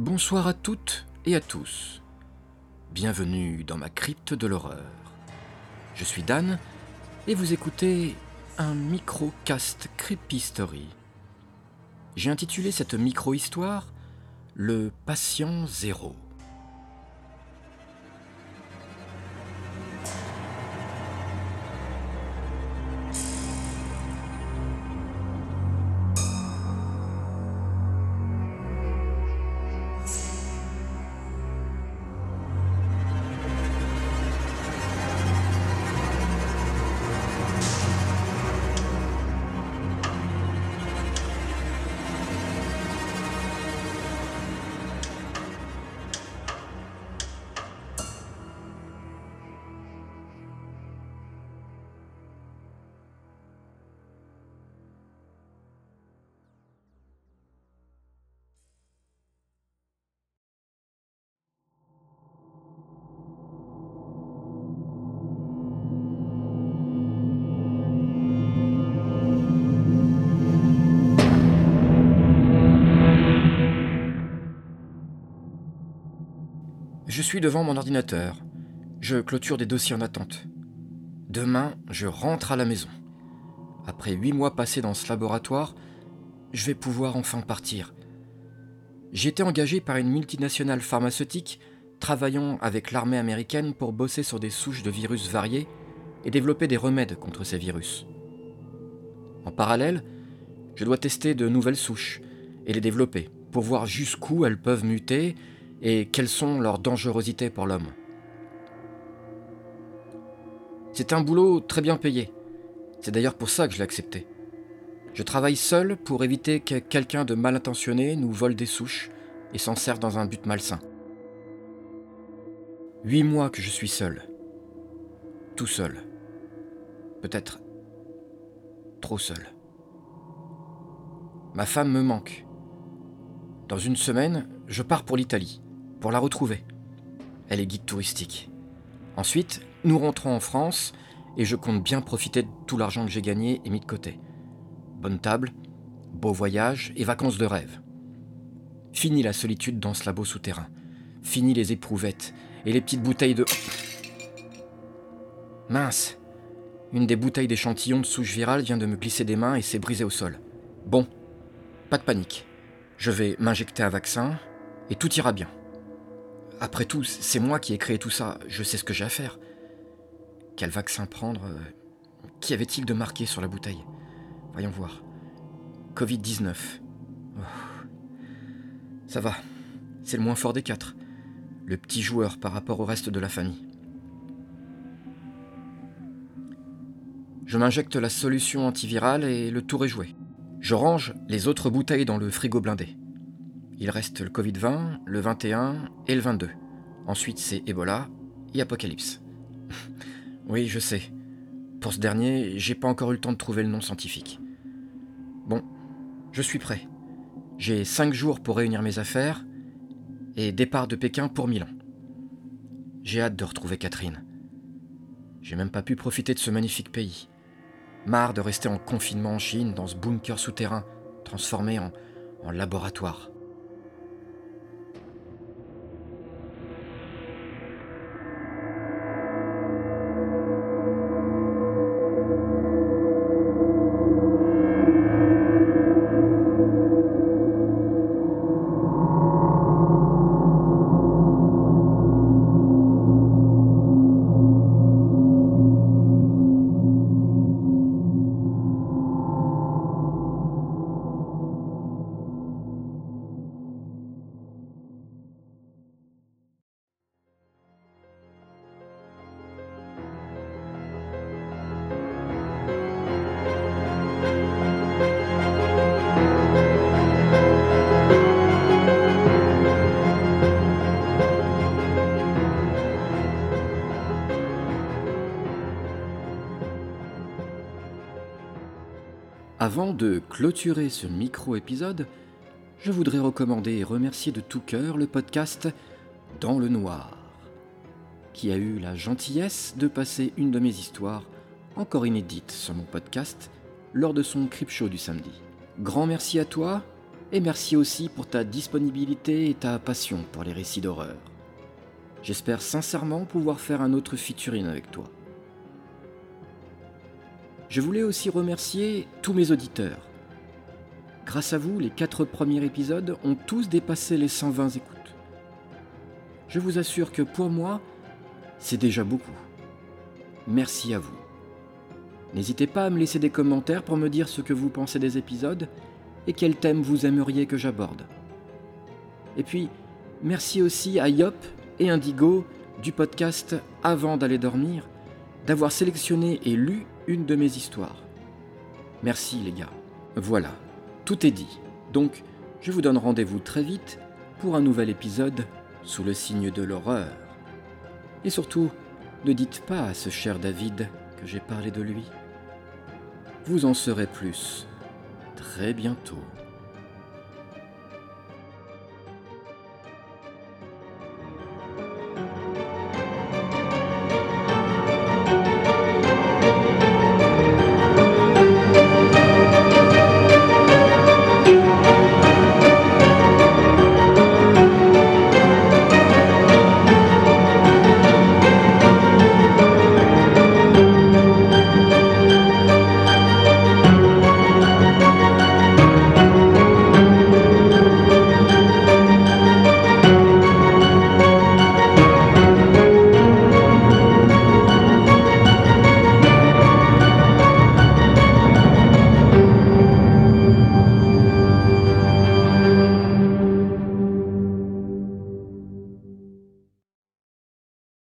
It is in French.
Bonsoir à toutes et à tous. Bienvenue dans ma crypte de l'horreur. Je suis Dan et vous écoutez un micro-cast Creepy Story. J'ai intitulé cette micro-histoire Le patient zéro. Je suis devant mon ordinateur. Je clôture des dossiers en attente. Demain, je rentre à la maison. Après huit mois passés dans ce laboratoire, je vais pouvoir enfin partir. J'ai été engagé par une multinationale pharmaceutique travaillant avec l'armée américaine pour bosser sur des souches de virus variés et développer des remèdes contre ces virus. En parallèle, je dois tester de nouvelles souches et les développer pour voir jusqu'où elles peuvent muter et quelles sont leurs dangerosités pour l'homme? C'est un boulot très bien payé. C'est d'ailleurs pour ça que je l'ai accepté. Je travaille seul pour éviter que quelqu'un de mal intentionné nous vole des souches et s'en serve dans un but malsain. Huit mois que je suis seul. Tout seul. Peut-être trop seul. Ma femme me manque. Dans une semaine, je pars pour l'Italie pour la retrouver. Elle est guide touristique. Ensuite, nous rentrons en France et je compte bien profiter de tout l'argent que j'ai gagné et mis de côté. Bonne table, beau voyage et vacances de rêve. Fini la solitude dans ce labo souterrain. Fini les éprouvettes et les petites bouteilles de... Mince Une des bouteilles d'échantillons de souche virale vient de me glisser des mains et s'est brisée au sol. Bon, pas de panique. Je vais m'injecter un vaccin et tout ira bien. Après tout, c'est moi qui ai créé tout ça, je sais ce que j'ai à faire. Quel vaccin prendre euh, Qu'y avait-il de marqué sur la bouteille? Voyons voir. Covid-19. Ça va, c'est le moins fort des quatre. Le petit joueur par rapport au reste de la famille. Je m'injecte la solution antivirale et le tour est joué. Je range les autres bouteilles dans le frigo blindé. Il reste le Covid-20, le 21 et le 22. Ensuite, c'est Ebola et Apocalypse. oui, je sais. Pour ce dernier, j'ai pas encore eu le temps de trouver le nom scientifique. Bon, je suis prêt. J'ai cinq jours pour réunir mes affaires et départ de Pékin pour Milan. J'ai hâte de retrouver Catherine. J'ai même pas pu profiter de ce magnifique pays. Marre de rester en confinement en Chine, dans ce bunker souterrain, transformé en, en laboratoire. Avant de clôturer ce micro-épisode, je voudrais recommander et remercier de tout cœur le podcast Dans le Noir, qui a eu la gentillesse de passer une de mes histoires, encore inédite sur mon podcast, lors de son Crip Show du samedi. Grand merci à toi Et merci aussi pour ta disponibilité et ta passion pour les récits d'horreur. J'espère sincèrement pouvoir faire un autre featuring avec toi. Je voulais aussi remercier tous mes auditeurs. Grâce à vous, les quatre premiers épisodes ont tous dépassé les 120 écoutes. Je vous assure que pour moi, c'est déjà beaucoup. Merci à vous. N'hésitez pas à me laisser des commentaires pour me dire ce que vous pensez des épisodes et quel thème vous aimeriez que j'aborde. Et puis, merci aussi à Yop et Indigo du podcast Avant d'aller dormir d'avoir sélectionné et lu une de mes histoires. Merci les gars. Voilà, tout est dit. Donc, je vous donne rendez-vous très vite pour un nouvel épisode sous le signe de l'horreur. Et surtout, ne dites pas à ce cher David que j'ai parlé de lui. Vous en saurez plus très bientôt.